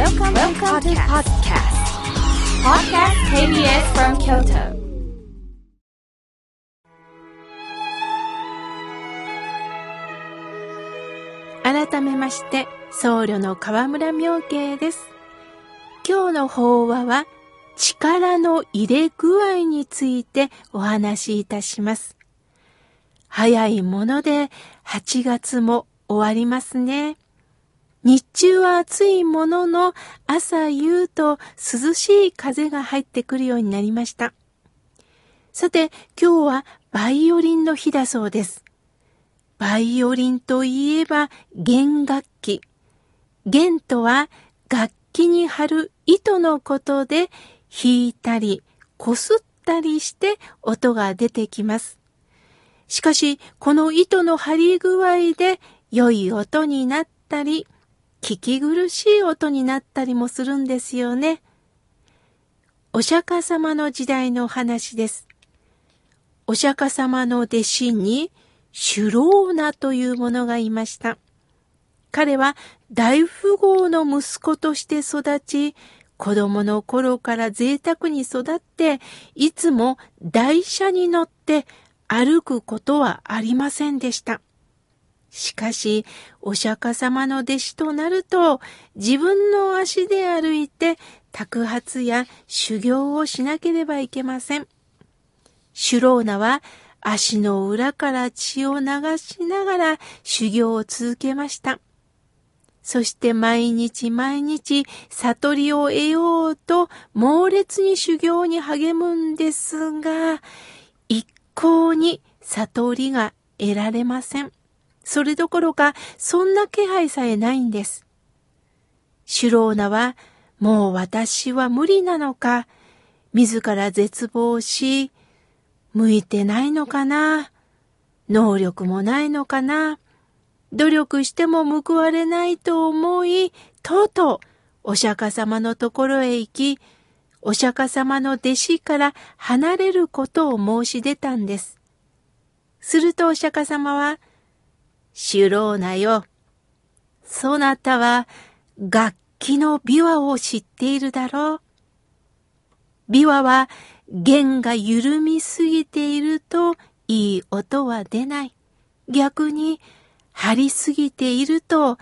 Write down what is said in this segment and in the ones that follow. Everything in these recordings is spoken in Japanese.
Welcome, Welcome to podcast. Podcast KBS from Kyoto. 改めまして、僧侶の河村明慶です。今日の法話は、力の入れ具合についてお話しいたします。早いもので8月も終わりますね。日中は暑いものの朝夕と涼しい風が入ってくるようになりました。さて今日はバイオリンの日だそうです。バイオリンといえば弦楽器。弦とは楽器に貼る糸のことで弾いたりこすったりして音が出てきます。しかしこの糸の張り具合で良い音になったり聞き苦しい音になったりもするんですよね。お釈迦様の時代の話です。お釈迦様の弟子にシュローナという者がいました。彼は大富豪の息子として育ち、子供の頃から贅沢に育って、いつも台車に乗って歩くことはありませんでした。しかし、お釈迦様の弟子となると、自分の足で歩いて、托発や修行をしなければいけません。シュローナは、足の裏から血を流しながら修行を続けました。そして毎日毎日悟りを得ようと猛烈に修行に励むんですが、一向に悟りが得られません。それどころか、そんな気配さえないんです。シュローナは、もう私は無理なのか、自ら絶望し、向いてないのかな、能力もないのかな、努力しても報われないと思い、とうとうお釈迦様のところへ行き、お釈迦様の弟子から離れることを申し出たんです。するとお釈迦様は、シュローナよ。そなたは楽器の琵琶を知っているだろう。琵琶は弦が緩みすぎているといい音は出ない。逆に張りすぎていると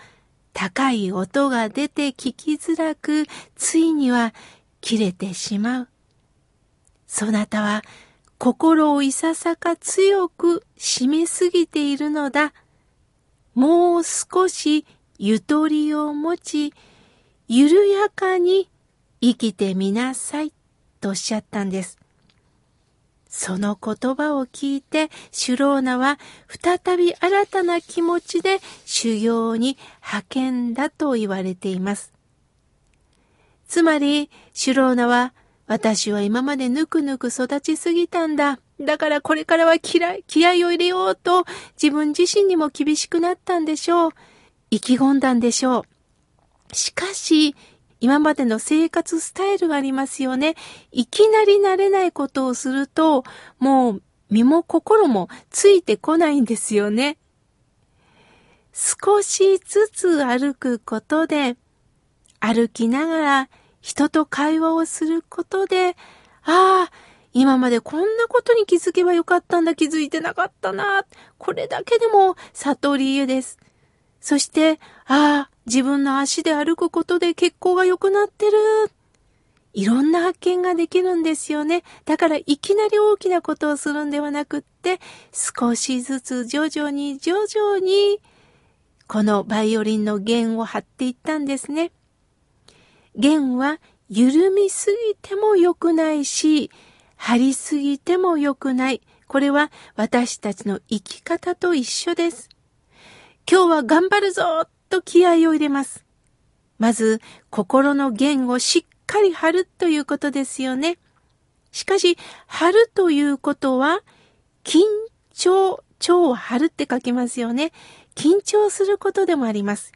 高い音が出て聞きづらく、ついには切れてしまう。そなたは心をいささか強く締めすぎているのだ。もう少しゆとりを持ち、緩やかに生きてみなさい、とおっしゃったんです。その言葉を聞いて、シュローナは再び新たな気持ちで修行に派遣だと言われています。つまり、シュローナは、私は今までぬくぬく育ちすぎたんだ。だからこれからは気合気合を入れようと自分自身にも厳しくなったんでしょう。意気込んだんでしょう。しかし、今までの生活スタイルがありますよね。いきなり慣れないことをすると、もう身も心もついてこないんですよね。少しずつ歩くことで、歩きながら人と会話をすることで、ああ、今までこんなことに気づけばよかったんだ、気づいてなかったな。これだけでも悟りです。そして、ああ、自分の足で歩くことで血行が良くなってる。いろんな発見ができるんですよね。だからいきなり大きなことをするんではなくって、少しずつ徐々に徐々に、このバイオリンの弦を張っていったんですね。弦は緩みすぎても良くないし、張りすぎても良くない。これは私たちの生き方と一緒です。今日は頑張るぞと気合を入れます。まず、心の弦をしっかり張るということですよね。しかし、張るということは、緊張、張を張るって書きますよね。緊張することでもあります。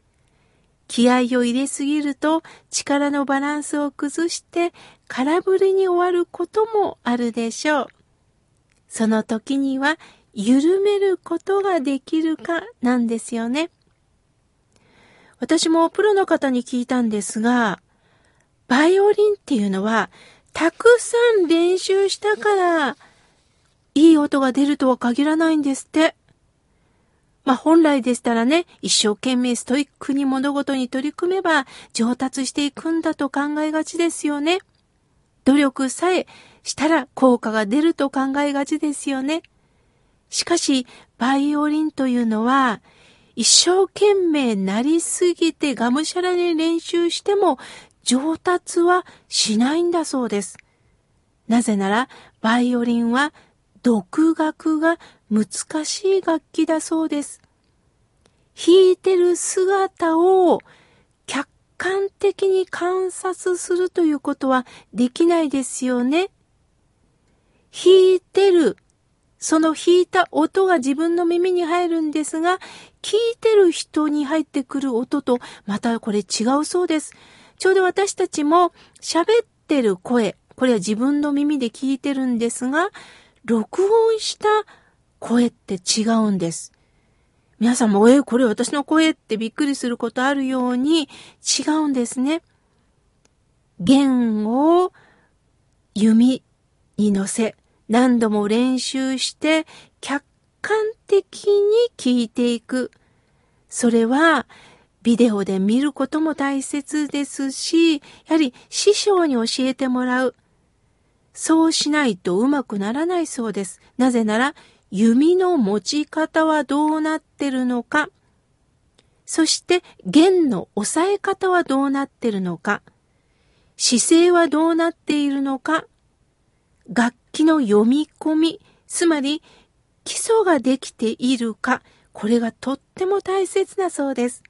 気合を入れすぎると力のバランスを崩して空振りに終わることもあるでしょう。その時には緩めることができるかなんですよね。私もプロの方に聞いたんですが、バイオリンっていうのは、たくさん練習したから、いい音が出るとは限らないんですって。まあ本来でしたらね、一生懸命ストイックに物事に取り組めば上達していくんだと考えがちですよね。努力さえしたら効果が出ると考えがちですよね。しかし、バイオリンというのは、一生懸命なりすぎてがむしゃらに練習しても上達はしないんだそうです。なぜなら、バイオリンは独学が難しい楽器だそうです。弾いてる姿を客観的に観察するということはできないですよね。弾いてる、その弾いた音が自分の耳に入るんですが、聞いてる人に入ってくる音とまたこれ違うそうです。ちょうど私たちも喋ってる声、これは自分の耳で聞いてるんですが、録音した声って違うんです。皆さんも、え、これ私の声ってびっくりすることあるように違うんですね。弦を弓に乗せ、何度も練習して客観的に聞いていく。それはビデオで見ることも大切ですし、やはり師匠に教えてもらう。そうしないとうまくならないそうです。なぜなら、弓の持ち方はどうなってるのか、そして弦の押さえ方はどうなってるのか、姿勢はどうなっているのか、楽器の読み込み、つまり基礎ができているか、これがとっても大切なそうです。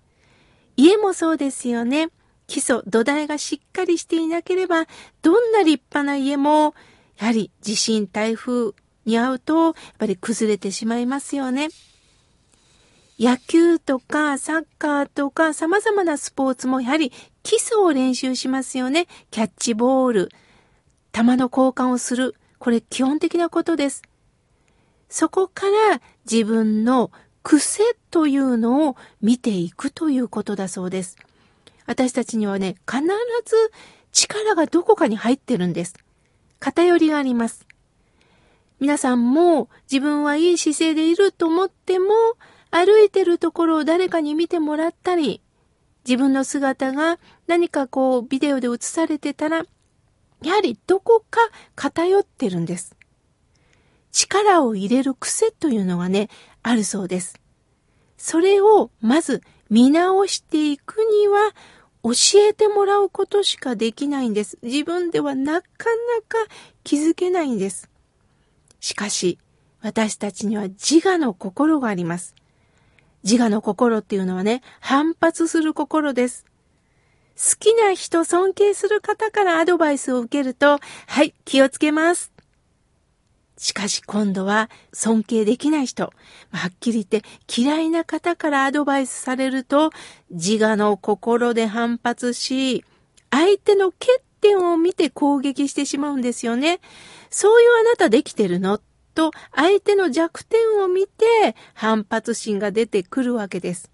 家もそうですよね。基礎、土台がしっかりしていなければ、どんな立派な家も、やはり地震、台風に遭うと、やっぱり崩れてしまいますよね。野球とかサッカーとか様々なスポーツもやはり基礎を練習しますよね。キャッチボール、球の交換をする。これ基本的なことです。そこから自分の癖というのを見ていくということだそうです。私たちにはね、必ず力がどこかに入ってるんです。偏りがあります。皆さんも自分はいい姿勢でいると思っても、歩いてるところを誰かに見てもらったり、自分の姿が何かこうビデオで映されてたら、やはりどこか偏ってるんです。力を入れる癖というのがね、あるそうです。それをまず見直していくには、教えてもらうことしかできないんです。自分ではなかなか気づけないんです。しかし、私たちには自我の心があります。自我の心っていうのはね、反発する心です。好きな人、尊敬する方からアドバイスを受けると、はい、気をつけます。しかし今度は尊敬できない人、はっきり言って嫌いな方からアドバイスされると自我の心で反発し、相手の欠点を見て攻撃してしまうんですよね。そういうあなたできてるの？と相手の弱点を見て反発心が出てくるわけです。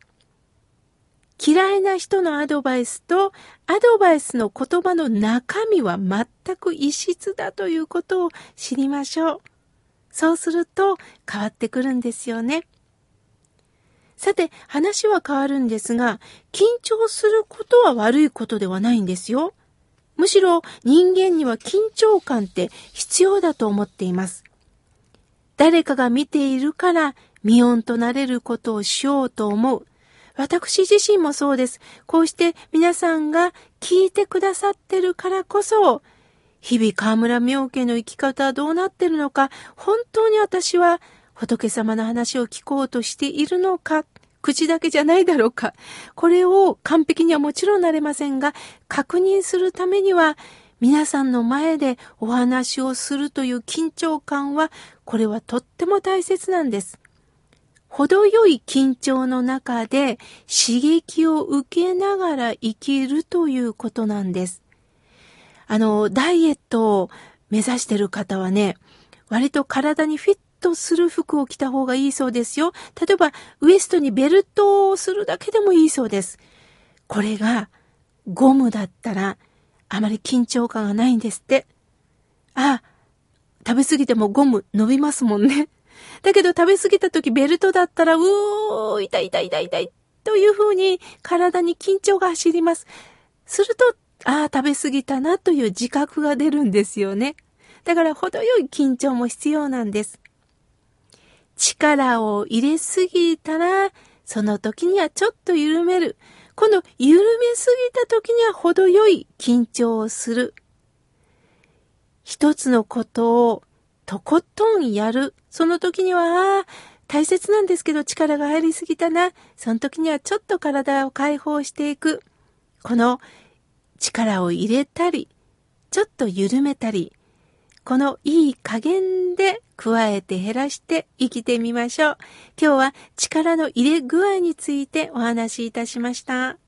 嫌いな人のアドバイスとアドバイスの言葉の中身は全く異質だということを知りましょう。そうすると変わってくるんですよね。さて、話は変わるんですが、緊張することは悪いことではないんですよ。むしろ人間には緊張感って必要だと思っています。誰かが見ているから見音となれることをしようと思う。私自身もそうです。こうして皆さんが聞いてくださってるからこそ、日々河村明家の生き方はどうなってるのか、本当に私は仏様の話を聞こうとしているのか、口だけじゃないだろうか。これを完璧にはもちろんなれませんが、確認するためには、皆さんの前でお話をするという緊張感は、これはとっても大切なんです。程よい緊張の中で刺激を受けながら生きるということなんです。あの、ダイエットを目指してる方はね、割と体にフィットする服を着た方がいいそうですよ。例えば、ウエストにベルトをするだけでもいいそうです。これが、ゴムだったら、あまり緊張感がないんですって。あ、食べ過ぎてもゴム伸びますもんね。だけど食べ過ぎた時ベルトだったら、うおー、痛い痛い痛い痛い。というふうに体に緊張が走ります。すると、ああ、食べ過ぎたなという自覚が出るんですよね。だから程よい緊張も必要なんです。力を入れすぎたら、その時にはちょっと緩める。今度、緩めすぎた時には程よい緊張をする。一つのことをとことんやる。その時には、ああ、大切なんですけど力が入りすぎたな。その時にはちょっと体を解放していく。この力を入れたり、ちょっと緩めたり、このいい加減で加えて減らして生きてみましょう。今日は力の入れ具合についてお話しいたしました。